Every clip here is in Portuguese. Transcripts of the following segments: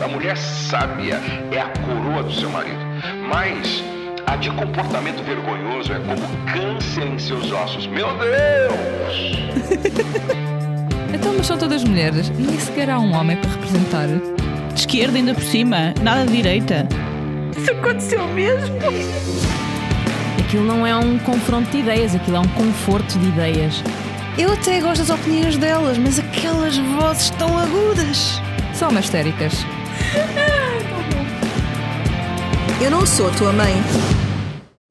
A mulher sábia é a coroa do seu marido. Mas a de comportamento vergonhoso é como câncer em seus ossos. Meu Deus! então, mas são todas mulheres. Nem sequer há um homem para representar. De esquerda ainda por cima, nada de direita. Isso aconteceu mesmo? Aquilo não é um confronto de ideias, aquilo é um conforto de ideias. Eu até gosto das opiniões delas, mas aquelas vozes tão agudas. São histéricas. Eu não sou tua mãe.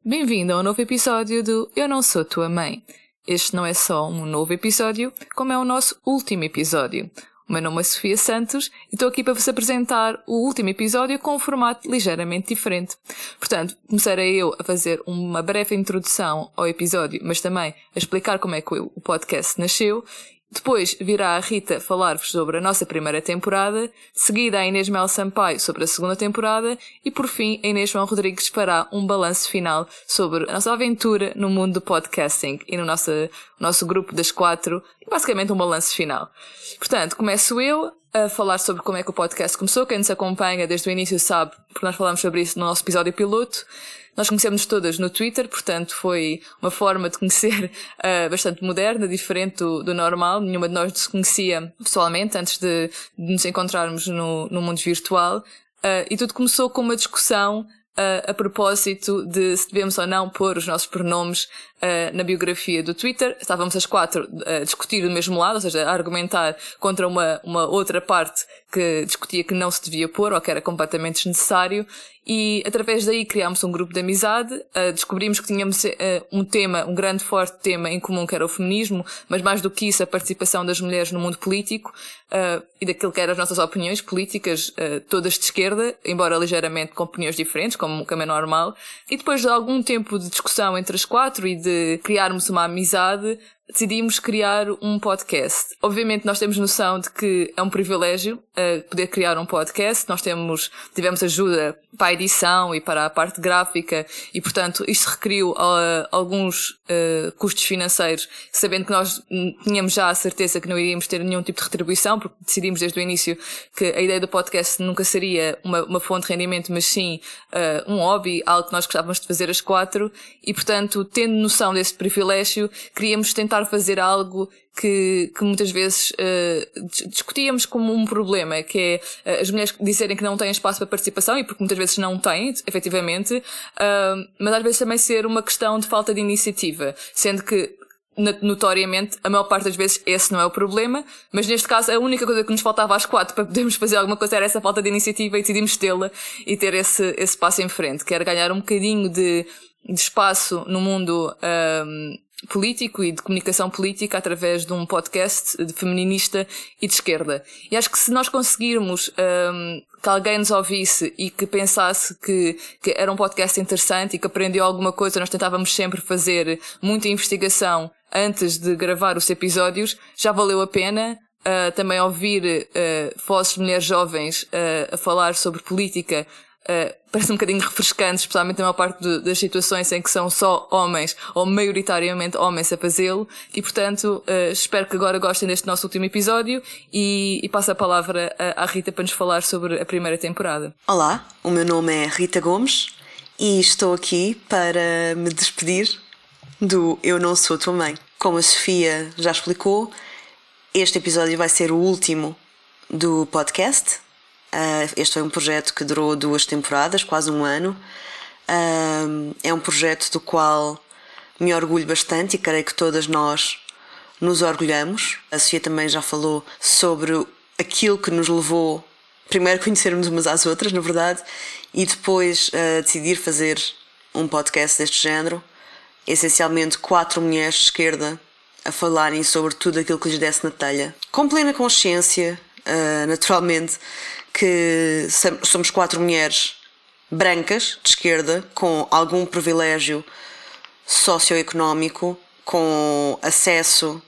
Bem-vindo ao novo episódio do Eu Não Sou Tua Mãe. Este não é só um novo episódio, como é o nosso último episódio. O meu nome é Sofia Santos e estou aqui para vos apresentar o último episódio com um formato ligeiramente diferente. Portanto, começarei eu a fazer uma breve introdução ao episódio, mas também a explicar como é que o podcast nasceu depois virá a Rita falar-vos sobre a nossa primeira temporada, seguida a Inês Mel Sampaio sobre a segunda temporada e por fim a Inês João Rodrigues fará um balanço final sobre a nossa aventura no mundo do podcasting e no nosso, nosso grupo das quatro, basicamente um balanço final. Portanto, começo eu a falar sobre como é que o podcast começou. Quem nos acompanha desde o início sabe, porque nós falamos sobre isso no nosso episódio piloto. Nós conhecemos todas no Twitter, portanto foi uma forma de conhecer uh, bastante moderna, diferente do, do, normal. Nenhuma de nós nos conhecia pessoalmente antes de, de nos encontrarmos no, no mundo virtual. Uh, e tudo começou com uma discussão uh, a propósito de se devemos ou não pôr os nossos pronomes uh, na biografia do Twitter. Estávamos as quatro a discutir do mesmo lado, ou seja, a argumentar contra uma, uma outra parte que discutia que não se devia pôr ou que era completamente desnecessário. E através daí criámos um grupo de amizade, uh, descobrimos que tínhamos uh, um tema, um grande forte tema em comum que era o feminismo, mas mais do que isso a participação das mulheres no mundo político uh, e daquilo que eram as nossas opiniões políticas, todas de esquerda, embora ligeiramente com opiniões diferentes, como, como é normal. E depois de algum tempo de discussão entre as quatro e de criarmos uma amizade, decidimos criar um podcast. Obviamente nós temos noção de que é um privilégio uh, poder criar um podcast. Nós temos, tivemos ajuda para a edição e para a parte gráfica e, portanto, isto requeriu uh, alguns uh, custos financeiros, sabendo que nós tínhamos já a certeza que não iríamos ter nenhum tipo de retribuição, porque decidimos desde o início que a ideia do podcast nunca seria uma, uma fonte de rendimento, mas sim um hobby, algo que nós gostávamos de fazer às quatro e, portanto, tendo noção desse privilégio, queríamos tentar tentar fazer algo que, que muitas vezes uh, discutíamos como um problema, que é uh, as mulheres dizerem que não têm espaço para participação, e porque muitas vezes não têm, efetivamente, uh, mas às vezes também ser uma questão de falta de iniciativa, sendo que notoriamente, a maior parte das vezes esse não é o problema, mas neste caso a única coisa que nos faltava às quatro para podermos fazer alguma coisa era essa falta de iniciativa e decidimos tê-la e ter esse, esse passo em frente, que era ganhar um bocadinho de, de espaço no mundo um, político e de comunicação política através de um podcast de feminista e de esquerda. E acho que se nós conseguirmos um, que alguém nos ouvisse e que pensasse que, que era um podcast interessante e que aprendeu alguma coisa, nós tentávamos sempre fazer muita investigação antes de gravar os episódios, já valeu a pena. Uh, também ouvir uh, vozes de mulheres jovens uh, a falar sobre política uh, parece um bocadinho refrescante, especialmente na maior parte de, das situações em que são só homens, ou maioritariamente homens a fazê-lo, e portanto uh, espero que agora gostem deste nosso último episódio e, e passo a palavra à Rita para nos falar sobre a primeira temporada. Olá, o meu nome é Rita Gomes e estou aqui para me despedir do Eu Não Sou Tua Mãe. Como a Sofia já explicou, este episódio vai ser o último do podcast Uh, este foi um projeto que durou duas temporadas, quase um ano. Uh, é um projeto do qual me orgulho bastante e creio que todas nós nos orgulhamos. A Sofia também já falou sobre aquilo que nos levou primeiro conhecermos umas às outras, na verdade, e depois uh, decidir fazer um podcast deste género. Essencialmente, quatro mulheres de esquerda a falarem sobre tudo aquilo que lhes desse na telha. Com plena consciência, naturalmente, que somos quatro mulheres brancas, de esquerda, com algum privilégio socioeconómico, com acesso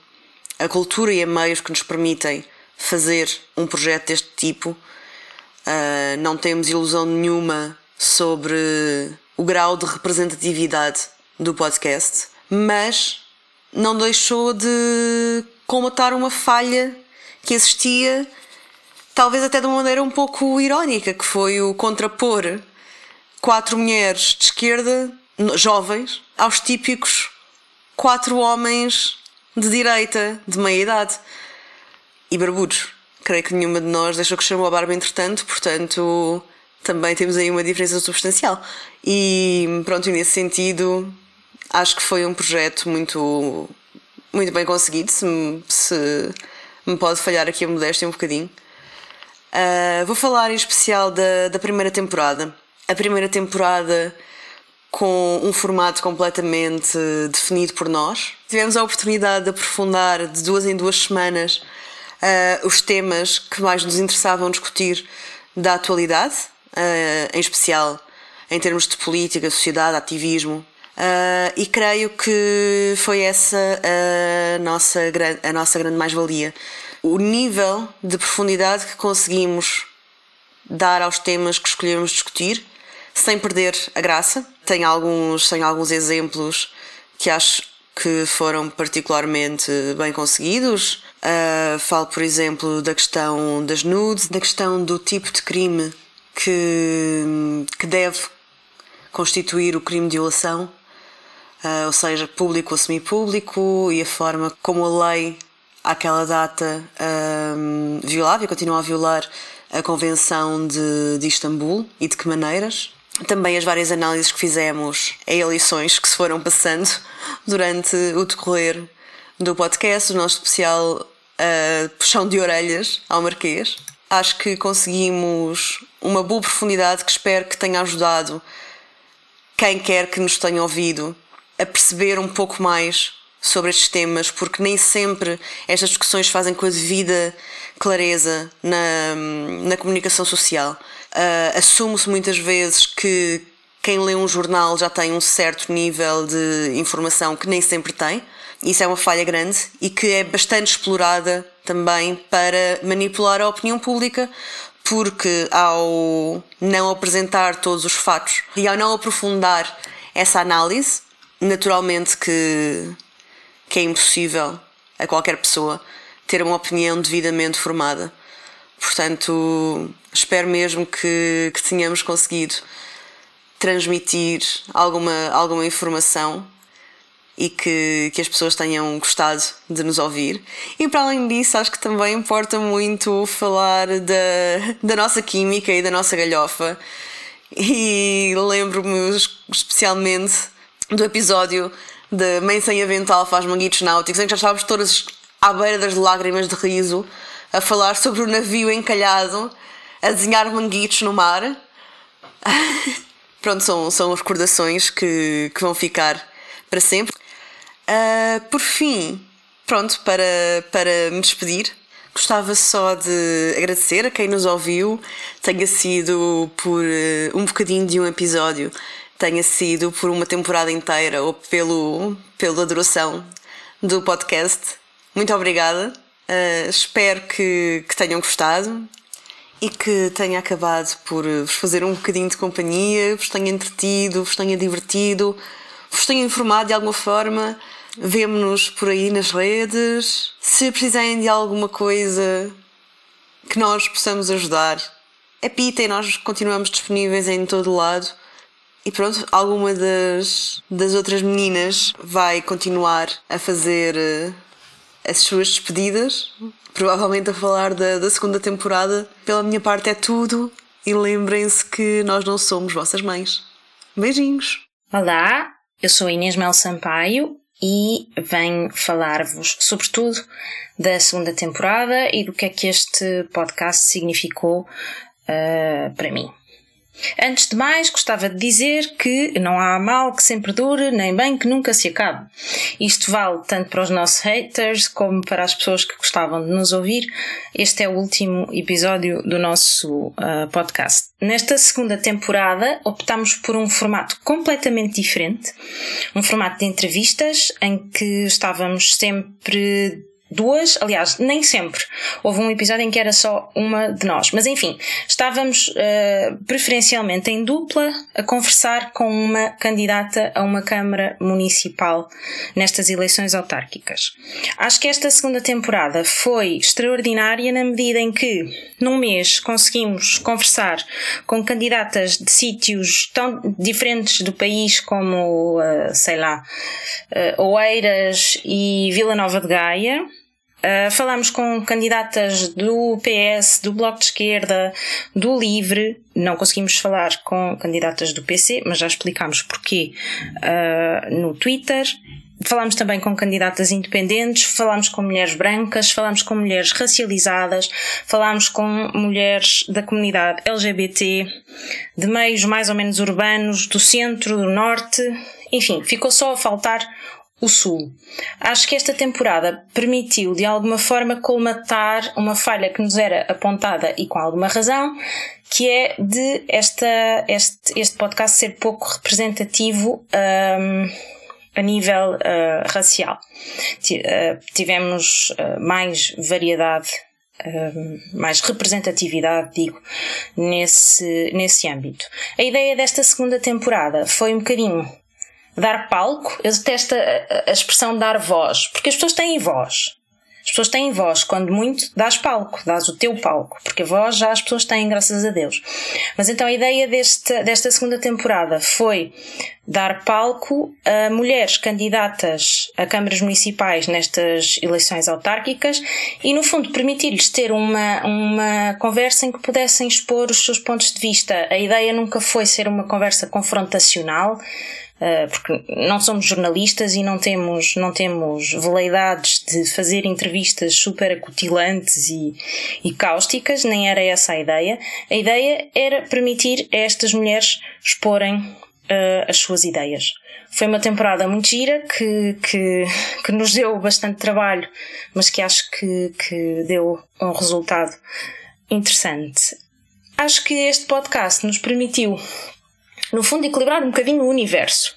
a cultura e a meios que nos permitem fazer um projeto deste tipo. Uh, não temos ilusão nenhuma sobre o grau de representatividade do podcast, mas não deixou de comatar uma falha que existia talvez até de uma maneira um pouco irónica, que foi o contrapor quatro mulheres de esquerda, jovens, aos típicos quatro homens de direita, de meia idade e barbudos. Creio que nenhuma de nós deixou crescer uma barba entretanto, portanto também temos aí uma diferença substancial. E pronto, nesse sentido acho que foi um projeto muito, muito bem conseguido, se, me- se me pode falhar aqui a modéstia um bocadinho. Uh, vou falar em especial da, da primeira temporada. A primeira temporada com um formato completamente definido por nós. Tivemos a oportunidade de aprofundar de duas em duas semanas uh, os temas que mais nos interessavam discutir da atualidade, uh, em especial em termos de política, sociedade, ativismo. Uh, e creio que foi essa a nossa, a nossa grande mais-valia. O nível de profundidade que conseguimos dar aos temas que escolhemos discutir, sem perder a graça. Tenho alguns, tenho alguns exemplos que acho que foram particularmente bem conseguidos. Uh, falo, por exemplo, da questão das nudes, da questão do tipo de crime que, que deve constituir o crime de violação, uh, ou seja, público ou semipúblico, e a forma como a lei, àquela data, um, violava e continua a violar a Convenção de, de Istambul e de que maneiras. Também as várias análises que fizemos a eleições que se foram passando durante o decorrer do podcast, o nosso especial uh, puxão de orelhas ao Marquês. Acho que conseguimos uma boa profundidade que espero que tenha ajudado quem quer que nos tenha ouvido a perceber um pouco mais sobre estes temas, porque nem sempre estas discussões fazem com a devida clareza na, na comunicação social. Uh, Assume-se muitas vezes que quem lê um jornal já tem um certo nível de informação que nem sempre tem. Isso é uma falha grande e que é bastante explorada também para manipular a opinião pública, porque ao não apresentar todos os fatos e ao não aprofundar essa análise, naturalmente que, que é impossível a qualquer pessoa ter uma opinião devidamente formada. Portanto, espero mesmo que, que tenhamos conseguido transmitir alguma, alguma informação e que, que as pessoas tenham gostado de nos ouvir. E para além disso, acho que também importa muito falar da, da nossa química e da nossa galhofa. E lembro-me especialmente do episódio de Mãe Sem Avental faz manguitos náuticos, em que já estávamos todas à beira das lágrimas de riso a falar sobre o navio encalhado, a desenhar manguitos no mar. Pronto, são, são recordações que, que vão ficar para sempre. Uh, por fim, pronto, para, para me despedir, gostava só de agradecer a quem nos ouviu, tenha sido por uh, um bocadinho de um episódio, tenha sido por uma temporada inteira ou pelo, pela duração do podcast. Muito obrigada. Uh, espero que, que tenham gostado e que tenha acabado por vos fazer um bocadinho de companhia, vos tenha entretido, vos tenha divertido, vos tenha informado de alguma forma. Vemo-nos por aí nas redes. Se precisarem de alguma coisa que nós possamos ajudar, apitem, nós continuamos disponíveis em todo lado. E pronto, alguma das, das outras meninas vai continuar a fazer uh, as suas despedidas, provavelmente a falar da, da segunda temporada. Pela minha parte é tudo e lembrem-se que nós não somos vossas mães. Beijinhos! Olá, eu sou Inês Mel Sampaio e venho falar-vos, sobretudo, da segunda temporada e do que é que este podcast significou uh, para mim. Antes de mais, gostava de dizer que não há mal que sempre dure, nem bem que nunca se acabe. Isto vale tanto para os nossos haters como para as pessoas que gostavam de nos ouvir. Este é o último episódio do nosso uh, podcast. Nesta segunda temporada, optamos por um formato completamente diferente, um formato de entrevistas em que estávamos sempre duas, aliás, nem sempre. Houve um episódio em que era só uma de nós. Mas enfim, estávamos uh, preferencialmente em dupla a conversar com uma candidata a uma Câmara Municipal nestas eleições autárquicas. Acho que esta segunda temporada foi extraordinária na medida em que, num mês, conseguimos conversar com candidatas de sítios tão diferentes do país como, uh, sei lá, uh, Oeiras e Vila Nova de Gaia Uh, falámos com candidatas do PS, do Bloco de Esquerda, do Livre. Não conseguimos falar com candidatas do PC, mas já explicámos porquê uh, no Twitter. Falámos também com candidatas independentes, falámos com mulheres brancas, falámos com mulheres racializadas, falámos com mulheres da comunidade LGBT, de meios mais ou menos urbanos, do centro, do norte. Enfim, ficou só a faltar o Sul. Acho que esta temporada permitiu, de alguma forma, colmatar uma falha que nos era apontada e com alguma razão, que é de esta, este, este podcast ser pouco representativo um, a nível uh, racial. Uh, tivemos uh, mais variedade mais representatividade, digo, nesse, nesse âmbito. A ideia desta segunda temporada foi um bocadinho dar palco, eu detesto a, a expressão dar voz, porque as pessoas têm voz. As pessoas têm voz, quando muito dás palco, dás o teu palco, porque a voz já as pessoas têm, graças a Deus. Mas então a ideia deste, desta segunda temporada foi dar palco a mulheres candidatas a câmaras municipais nestas eleições autárquicas e, no fundo, permitir-lhes ter uma, uma conversa em que pudessem expor os seus pontos de vista. A ideia nunca foi ser uma conversa confrontacional, porque não somos jornalistas e não temos, não temos veleidades de fazer entrevistas super acutilantes e, e cáusticas, nem era essa a ideia. A ideia era permitir a estas mulheres exporem uh, as suas ideias. Foi uma temporada muito gira que, que, que nos deu bastante trabalho, mas que acho que, que deu um resultado interessante. Acho que este podcast nos permitiu no fundo, equilibrar um bocadinho o universo.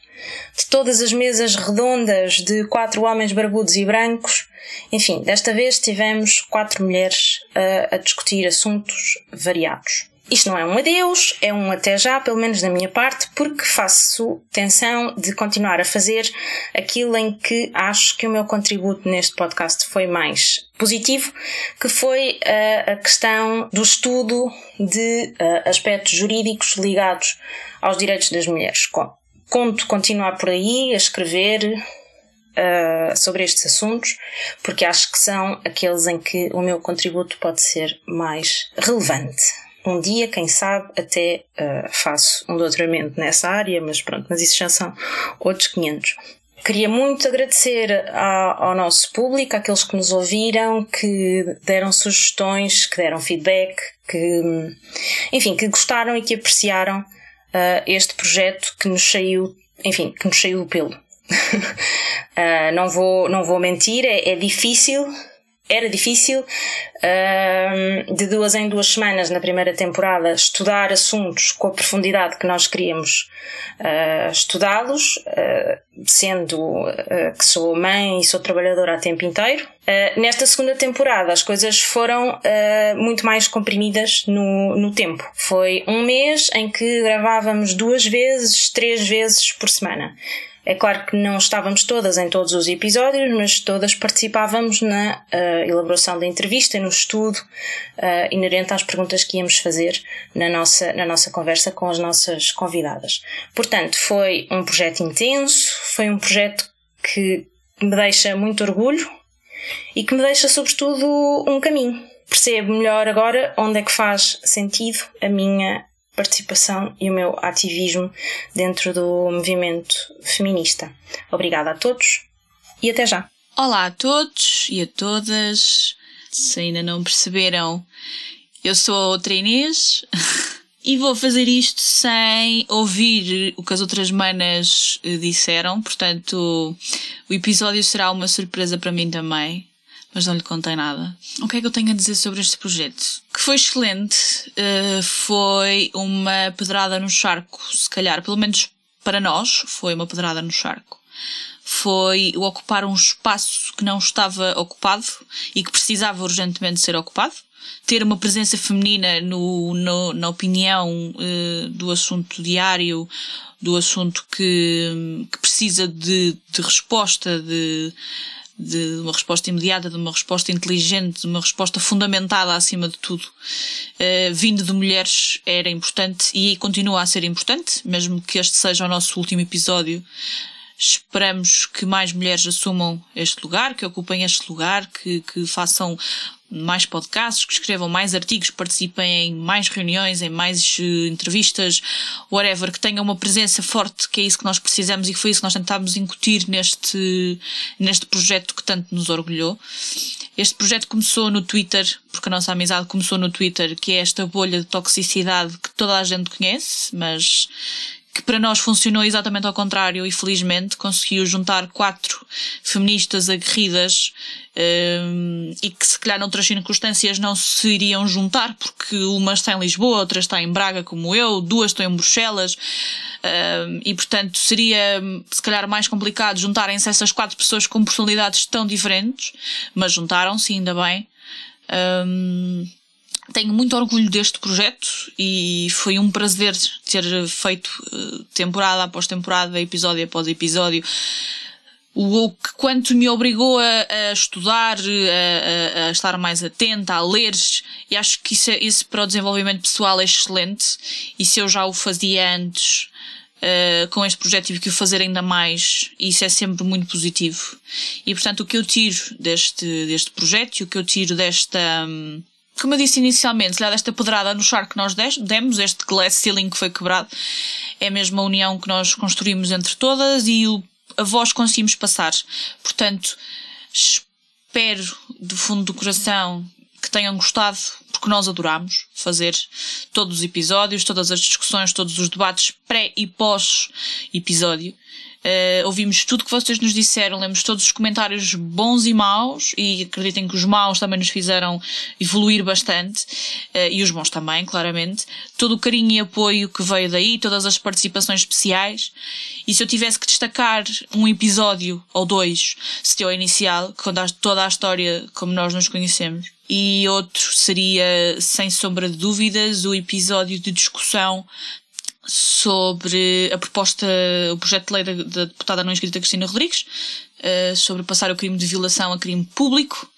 De todas as mesas redondas de quatro homens barbudos e brancos, enfim, desta vez tivemos quatro mulheres a, a discutir assuntos variados. Isto não é um adeus, é um até já, pelo menos da minha parte, porque faço tensão de continuar a fazer aquilo em que acho que o meu contributo neste podcast foi mais positivo, que foi uh, a questão do estudo de uh, aspectos jurídicos ligados aos direitos das mulheres. Conto continuar por aí a escrever uh, sobre estes assuntos, porque acho que são aqueles em que o meu contributo pode ser mais relevante. Um dia, quem sabe, até uh, faço um doutoramento nessa área, mas pronto, mas isso já são outros 500. Queria muito agradecer ao, ao nosso público, àqueles que nos ouviram, que deram sugestões, que deram feedback, que, enfim, que gostaram e que apreciaram uh, este projeto que nos saiu, enfim, que nos saiu do pelo. uh, não, vou, não vou mentir, é, é difícil era difícil de duas em duas semanas na primeira temporada estudar assuntos com a profundidade que nós queríamos uh, estudá-los, uh, sendo que sou mãe e sou trabalhadora a tempo inteiro. nesta segunda temporada as coisas foram muito mais comprimidas no, no tempo. Foi um mês em que gravávamos duas vezes, três vezes por semana. É claro que não estávamos todas em todos os episódios, mas todas participávamos na uh, elaboração da entrevista, no estudo uh, inerente às perguntas que íamos fazer na nossa, na nossa conversa com as nossas convidadas. Portanto, foi um projeto intenso, foi um projeto que me deixa muito orgulho e que me deixa, sobretudo, um caminho. Percebo melhor agora onde é que faz sentido a minha participação e o meu ativismo dentro do movimento feminista. Obrigada a todos e até já. Olá a todos e a todas. Se ainda não perceberam, eu sou a outra Inês e vou fazer isto sem ouvir o que as outras manas eh, disseram, portanto, o episódio será uma surpresa para mim também mas não lhe contei nada. O que é que eu tenho a dizer sobre este projeto? Que foi excelente, uh, foi uma pedrada no charco, se calhar, pelo menos para nós, foi uma pedrada no charco. foi o ocupar um espaço que não estava ocupado e que precisava urgentemente ser ocupado. Ter uma presença feminina no, no na opinião uh, do assunto diário, do assunto que, que precisa de, de resposta, de, de uma resposta imediata, de uma resposta inteligente, de uma resposta fundamentada acima de tudo, uh, vindo de mulheres era importante e continua a ser importante, mesmo que este seja o nosso último episódio. Esperamos que mais mulheres assumam este lugar, que ocupem este lugar, que, que façam mais podcasts, que escrevam mais artigos, participem em mais reuniões, em mais uh, entrevistas, whatever, que tenham uma presença forte, que é isso que nós precisamos e que foi isso que nós tentámos incutir neste, neste projeto que tanto nos orgulhou. Este projeto começou no Twitter, porque a nossa amizade começou no Twitter, que é esta bolha de toxicidade que toda a gente conhece, mas que para nós funcionou exatamente ao contrário e felizmente conseguiu juntar quatro feministas aguerridas um, e que se calhar noutras circunstâncias não se iriam juntar porque uma está em Lisboa, outra está em Braga como eu, duas estão em Bruxelas um, e portanto seria se calhar mais complicado juntarem-se essas quatro pessoas com personalidades tão diferentes, mas juntaram-se ainda bem. Um, tenho muito orgulho deste projeto e foi um prazer ter feito eh, temporada após temporada, episódio após episódio. O que quanto me obrigou a, a estudar, a, a, estar mais atenta, a ler, e acho que isso, é, isso para o desenvolvimento pessoal é excelente. E se eu já o fazia antes, Uh, com este projeto tive que o fazer ainda mais e isso é sempre muito positivo. E portanto o que eu tiro deste, deste projeto e o que eu tiro desta, um, como eu disse inicialmente, se desta pedrada no char que nós demos, este glass ceiling que foi quebrado, é mesmo a união que nós construímos entre todas e o, a voz conseguimos passar. Portanto, espero do fundo do coração que tenham gostado, porque nós adoramos fazer todos os episódios, todas as discussões, todos os debates pré e pós episódio. Uh, ouvimos tudo que vocês nos disseram, lemos todos os comentários bons e maus, e acreditem que os maus também nos fizeram evoluir bastante, uh, e os bons também, claramente. Todo o carinho e apoio que veio daí, todas as participações especiais. E se eu tivesse que destacar um episódio ou dois, seria o inicial, que conta toda a história como nós nos conhecemos. E outro seria, sem sombra de dúvidas, o episódio de discussão sobre a proposta, o projeto de lei da, da deputada não inscrita Cristina Rodrigues, uh, sobre passar o crime de violação a crime público.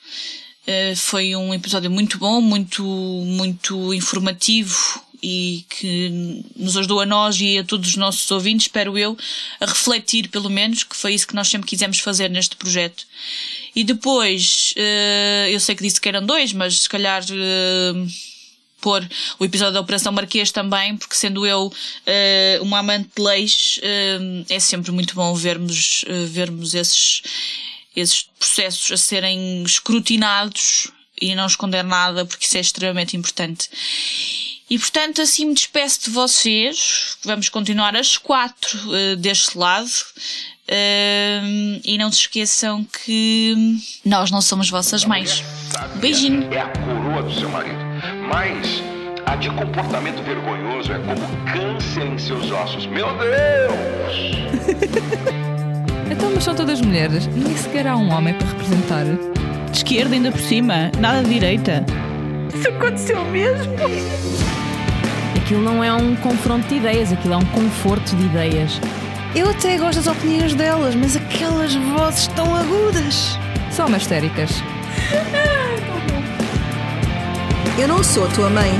Uh, foi um episódio muito bom, muito, muito informativo e que nos ajudou a nós e a todos os nossos ouvintes, espero eu, a refletir pelo menos, que foi isso que nós sempre quisemos fazer neste projeto. E depois, uh, eu sei que disse que eram dois, mas se calhar pôr o episódio da Operação Marquês também, porque sendo eu uh, uma amante de leis, uh, é sempre muito bom vermos, uh, vermos esses, esses processos a serem escrutinados e não esconder nada, porque isso é extremamente importante. E portanto, assim me despeço de vocês. Vamos continuar às quatro uh, deste lado. Uh, e não se esqueçam que nós não somos vossas mães. Beijinho. É a coroa do seu marido. Mas a de comportamento vergonhoso é como câncer em seus ossos. Meu Deus! então, mas são todas mulheres. Nem sequer há um homem para representar. De esquerda, ainda por cima. Nada de direita. Isso aconteceu mesmo? Aquilo não é um confronto de ideias, aquilo é um conforto de ideias. Eu até gosto das opiniões delas, mas aquelas vozes tão agudas. São mastéricas. Eu não sou tua mãe.